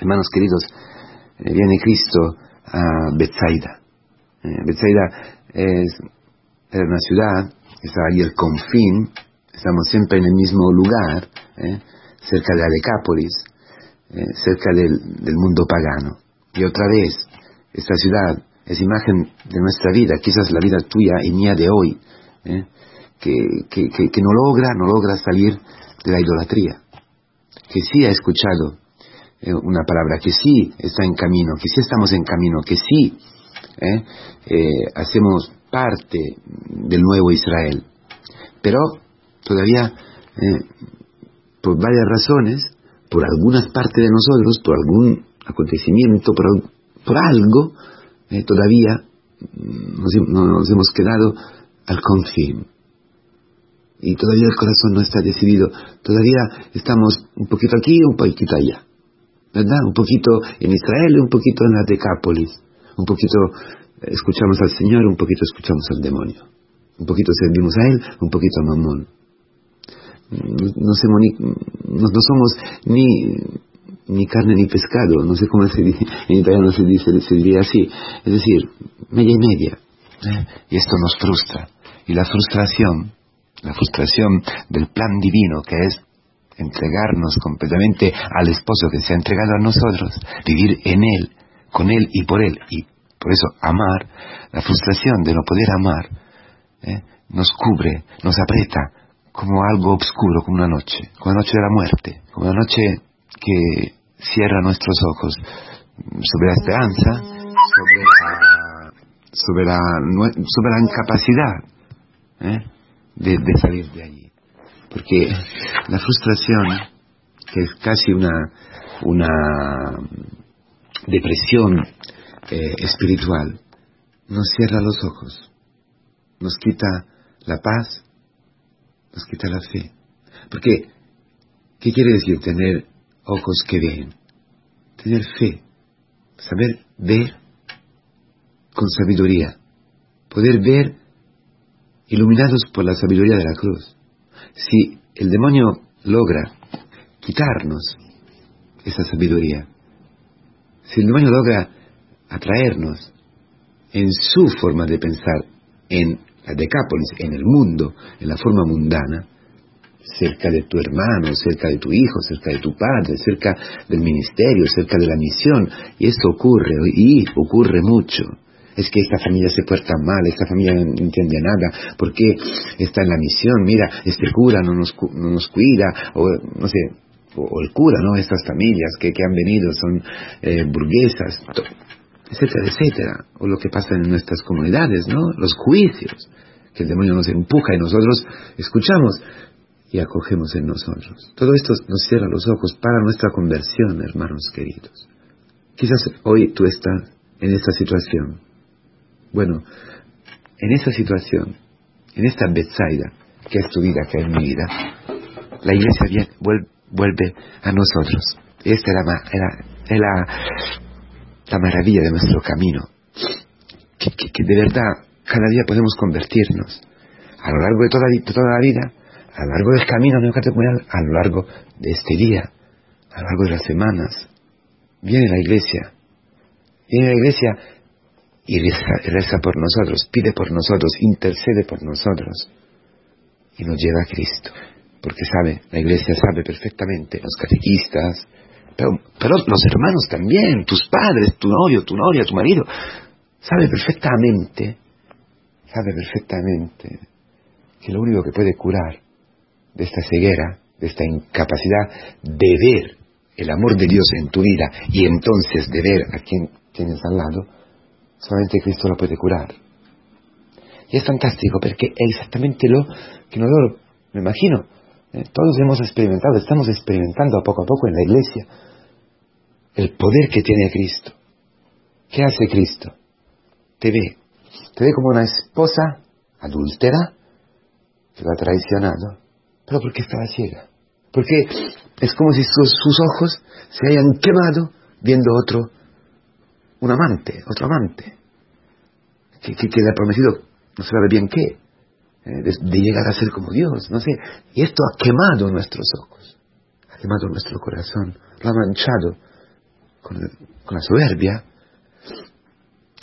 Hermanos queridos, eh, viene Cristo a Bethsaida. Eh, Bethsaida es, una ciudad, está ahí el confín, estamos siempre en el mismo lugar, eh, cerca de Alecápolis, cerca del, mundo pagano. Y otra vez, esta ciudad es imagen de nuestra vida, quizás la vida tuya y mía de hoy, que, que, no logra, no logra salir de la idolatría, que sí ha escuchado una palabra, que sí está en camino, que sí estamos en camino, que sí eh, eh, hacemos parte del nuevo Israel. Pero todavía, por varias razones, por algunas partes de nosotros, por algún acontecimiento, por, por algo, todavía mm, nos, hemos quedado al confín. Y todavía el corazón no está decidido, todavía estamos un poquito aquí y un poquito allá, ¿verdad? Un poquito en Israel un poquito en la Decápolis, un poquito eh, escuchamos al Señor, un poquito escuchamos al demonio, un poquito servimos a Él, un poquito a Mamón. No, somos ni, ni, carne ni pescado, no sé cómo se dice, en italiano se, dice, se diría así, es decir, media y media. Y esto nos frustra. Y la frustración la frustración del plan divino que es entregarnos completamente al esposo que se ha entregado a nosotros, vivir en Él, con Él y por Él, y por eso amar, la frustración de no poder amar, ¿eh? nos cubre, nos aprieta como algo oscuro, como una noche, como la noche de la muerte, como la noche que cierra nuestros ojos sobre la esperanza, sobre la, sobre la, incapacidad. ¿eh? de, salir de allí. Porque la frustración, que es casi una, una depresión eh, espiritual, nos cierra los ojos, nos quita la paz, nos quita la fe. Porque, ¿qué quiere decir tener ojos que ven? Tener fe, saber ver con sabiduría, poder ver iluminados por la sabiduría de la cruz. Si el demonio logra quitarnos esa sabiduría, si el demonio logra atraernos en su forma de pensar, en la Decápolis, en el mundo, en la forma mundana, cerca de tu hermano, cerca de tu hijo, cerca de tu padre, cerca del ministerio, cerca de la misión, y esto ocurre, y ocurre mucho es que esta familia se porta mal, esta familia no entiende nada, porque está en la misión, mira, este cura no nos, no nos cuida, o no sé, o, el cura, ¿no? Estas familias que, que han venido son eh, burguesas, etcétera, etcétera, o lo que pasa en nuestras comunidades, ¿no? Los juicios, que el demonio nos empuja y nosotros escuchamos y acogemos en nosotros. Todo esto nos cierra los ojos para nuestra conversión, hermanos queridos. Quizás hoy tú estás en esta situación bueno, en esa situación, en esta Bethsaida, que es tu vida, que es mi vida, la iglesia vuelve, a nosotros. Esta es la, la, maravilla de nuestro camino. Que, de verdad cada día podemos convertirnos a lo largo de toda, toda la vida, a lo largo del camino a lo largo de este día, a lo largo de las semanas. Viene la iglesia. Viene la iglesia y reza, por nosotros, pide por nosotros, intercede por nosotros y nos lleva a Cristo. Porque sabe, la iglesia sabe perfectamente, los catequistas, pero, los hermanos también, tus padres, tu novio, tu novia, tu marido, sabe perfectamente, sabe perfectamente que lo único que puede curar de esta ceguera, de esta incapacidad de ver el amor de Dios en tu vida y entonces de ver a quien tienes al lado, solamente Cristo lo puede curar. Y es fantástico porque es exactamente lo que nosotros, me imagino, eh, todos hemos experimentado, estamos experimentando poco a poco en la iglesia el poder que tiene Cristo. ¿Qué hace Cristo? Te ve, te ve como una esposa adúltera que lo ha traicionado, pero porque estaba ciega. Porque es como si sus, sus ojos se hayan quemado viendo otro un amante, otro amante, que, le ha prometido no se sabe bien qué, eh, de, llegar a ser como Dios, no sé. Y esto ha quemado nuestros ojos, ha quemado nuestro corazón, lo ha manchado con, con la soberbia.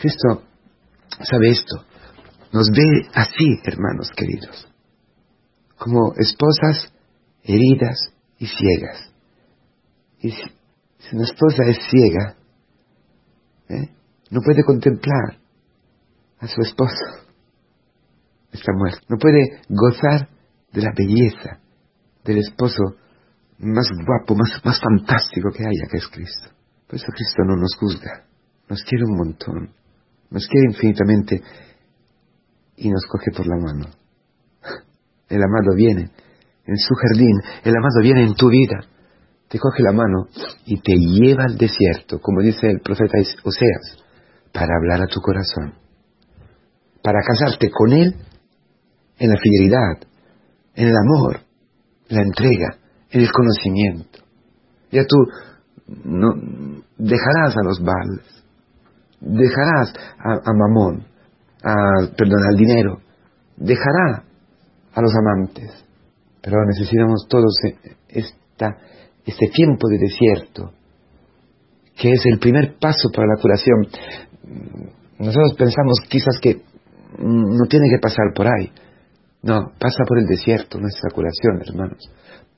Cristo sabe esto. Nos ve así, hermanos queridos, como esposas heridas y ciegas. Y si, una esposa es ciega, ¿eh? no puede contemplar a su esposo. Está muerto. No puede gozar de la belleza del esposo más guapo, más, más fantástico que haya, que es Cristo. Por eso Cristo no nos juzga, nos quiere un montón, nos quiere infinitamente y nos coge por la mano. El amado viene en su jardín, el amado viene en tu vida, te coge la mano y te lleva al desierto, como dice el profeta Oseas, para hablar a tu corazón, para casarte con Él en la fidelidad, en el amor, la entrega, en el conocimiento. Ya tú no, dejarás a los vales, dejarás a, Mamón, a, perdón, al dinero, dejará a los amantes. Pero necesitamos todos esta, este tiempo de desierto, que es el primer paso para la curación. Nosotros pensamos quizás que no tiene que pasar por ahí. No, pasa por el desierto nuestra curación, hermanos.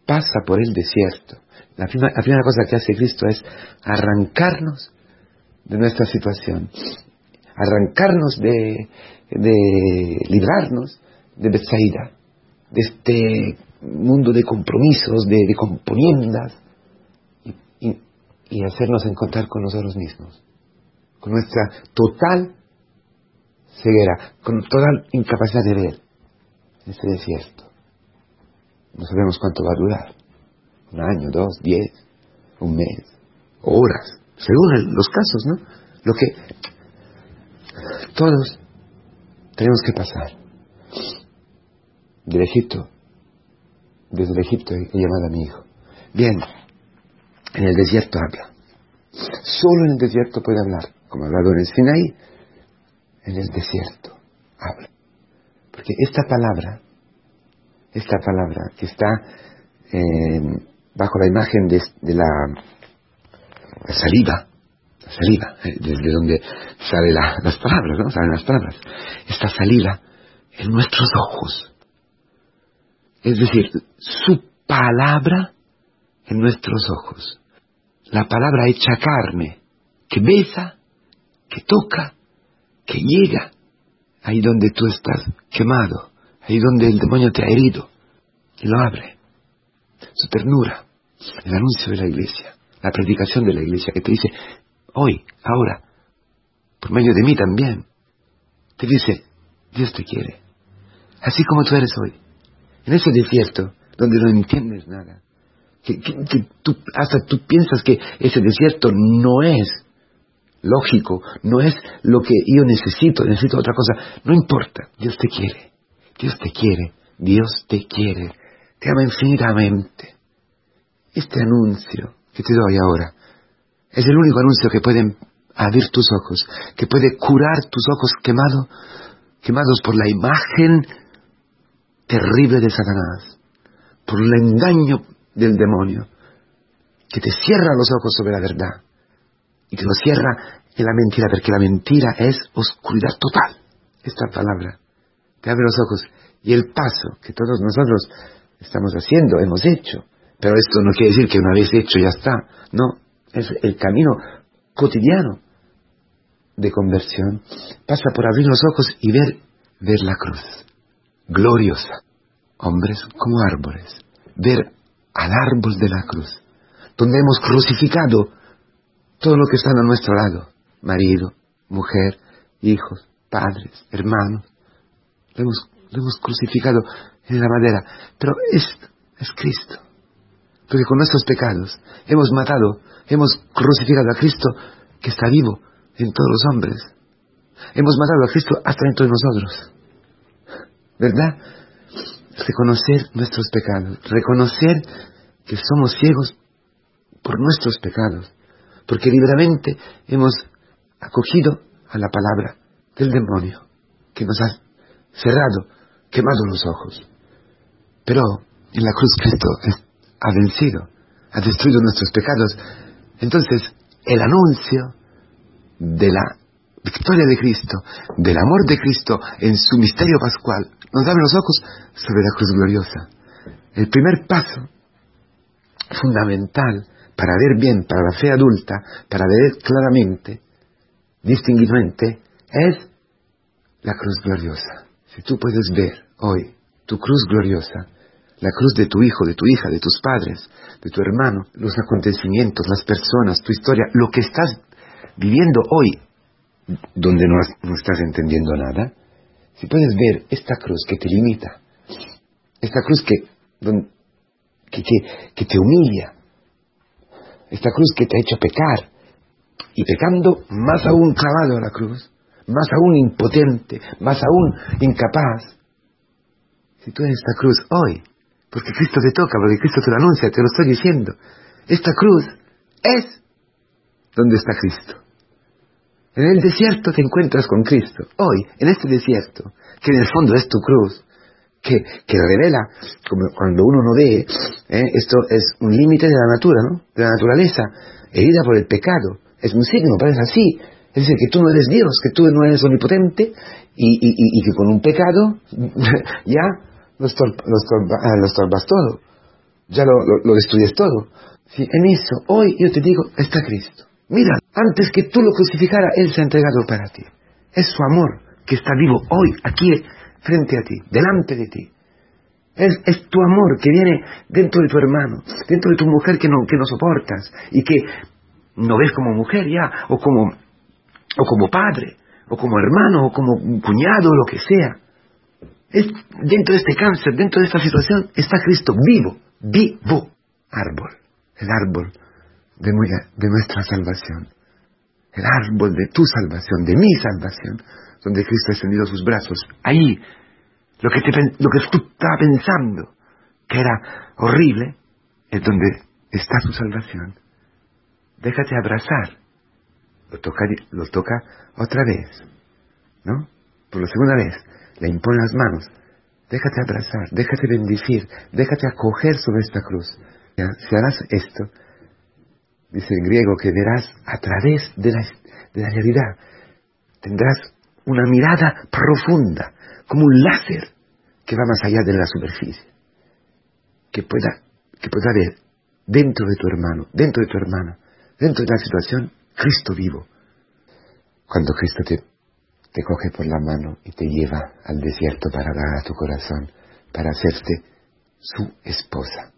Pasa por el desierto. La primera, cosa que hace Cristo es arrancarnos de nuestra situación, arrancarnos de, de librarnos de Bethsaida, de este mundo de compromisos, de, componiendas, y, y hacernos encontrar con nosotros mismos, con nuestra total ceguera, con total incapacidad de ver este desierto. No sabemos cuánto va a durar. Un año, dos, diez, un mes, horas, según los casos, ¿no? Lo que todos tenemos que pasar. Del Egipto, desde el Egipto he llamado a mi hijo. Bien, en el desierto habla. Solo en el desierto puede hablar, como ha hablado en el Sinaí, en el desierto habla. Porque esta palabra, esta palabra que está eh, bajo la imagen de, la, saliva, la saliva, eh, desde donde salen las palabras, ¿no? Salen las palabras. Esta saliva en nuestros ojos. Es decir, su palabra en nuestros ojos. La palabra hecha carne, que besa, que toca, que llega ahí donde tú estás quemado, ahí donde el demonio te ha herido, y lo abre. Su ternura, el anuncio de la iglesia, la predicación de la iglesia que te dice, hoy, ahora, por medio de mí también, te dice, Dios te quiere, así como tú eres hoy, en ese desierto donde no entiendes nada, que, tú, hasta tú piensas que ese desierto no es lógico, no es lo que yo necesito, necesito otra cosa. No importa, Dios te quiere, Dios te quiere, Dios te quiere, te ama infinitamente. Este anuncio que te doy ahora es el único anuncio que puede abrir tus ojos, que puede curar tus ojos quemados, quemados por la imagen terrible de Satanás, por el engaño del demonio, que te cierra los ojos sobre la verdad y que lo cierra en la mentira, porque la mentira es oscuridad total. Esta palabra te abre los ojos y el paso que todos nosotros estamos haciendo, hemos hecho. Pero esto no quiere decir que una vez hecho ya está. No, es el camino cotidiano de conversión. Pasa por abrir los ojos y ver, ver la cruz. Gloriosa. Hombres como árboles. Ver al árbol de la cruz. Donde hemos crucificado todo lo que está a nuestro lado, marido, mujer, hijos, padres, hermanos, lo hemos, crucificado en la madera, pero es, es Cristo. Porque con nuestros pecados hemos matado, hemos crucificado a Cristo que está vivo en todos los hombres. Hemos matado a Cristo hasta dentro de nosotros. ¿Verdad? Reconocer nuestros pecados, reconocer que somos ciegos por nuestros pecados porque libremente hemos acogido a la palabra del demonio que nos ha cerrado, quemado los ojos. Pero en la cruz Cristo ha vencido, ha destruido nuestros pecados. Entonces, el anuncio de la victoria de Cristo, del amor de Cristo en su misterio pascual, nos abre los ojos sobre la cruz gloriosa. El primer paso fundamental para ver bien, para la fe adulta, para ver claramente, distinguidamente, es la cruz gloriosa. Si tú puedes ver hoy tu cruz gloriosa, la cruz de tu hijo, de tu hija, de tus padres, de tu hermano, los acontecimientos, las personas, tu historia, lo que estás viviendo hoy, donde no, estás entendiendo nada, si puedes ver esta cruz que te limita, esta cruz que, que, te humilla, esta cruz que te ha hecho pecar, y pecando más aún clavado a la cruz, más aún impotente, más aún incapaz, si tú eres esta cruz hoy, porque Cristo te toca, porque Cristo te lo anuncia, te lo estoy diciendo, esta cruz es donde está Cristo. En el desierto te encuentras con Cristo. Hoy, en este desierto, que en el fondo es tu cruz, que, que revela, como cuando uno no ve, ¿eh? esto es un límite de la natura, ¿no? De la naturaleza, herida por el pecado. Es un signo, parece así. Es decir, que tú no eres Dios, que tú no eres omnipotente y, y, que con un pecado ya lo, estorbas ah, todo. Ya lo, lo, destruyes todo. en eso, hoy yo te digo, está Cristo. Mira, antes que tú lo crucificara, Él se ha entregado para ti. Es su amor que está vivo hoy, aquí, frente a ti, delante de ti. Es, tu amor que viene dentro de tu hermano, dentro de tu mujer que no, soportas y que no ves como mujer ya, o como, o como padre, o como hermano, o como cuñado, o lo que sea. Es, dentro de este cáncer, dentro de esta situación, está Cristo vivo, vivo, árbol, el árbol de, de nuestra salvación, el árbol de tu salvación, de mi salvación, donde Cristo ha extendido sus brazos. Ahí, lo que, lo que tú estabas pensando que era horrible, es donde está tu salvación. Déjate abrazar. Lo toca, lo toca otra vez, ¿no? Por la segunda vez, le impone las manos. Déjate abrazar, déjate bendecir, déjate acoger sobre esta cruz. Si harás esto, dice en griego, que verás a través de la, de la realidad. Tendrás una mirada profunda, como un láser que va más allá de la superficie, que pueda, que pueda ver dentro de tu hermano, dentro de tu hermana, dentro de la situación, Cristo vivo. Cuando Cristo te, te coge por la mano y te lleva al desierto para dar a tu corazón, para hacerte su esposa.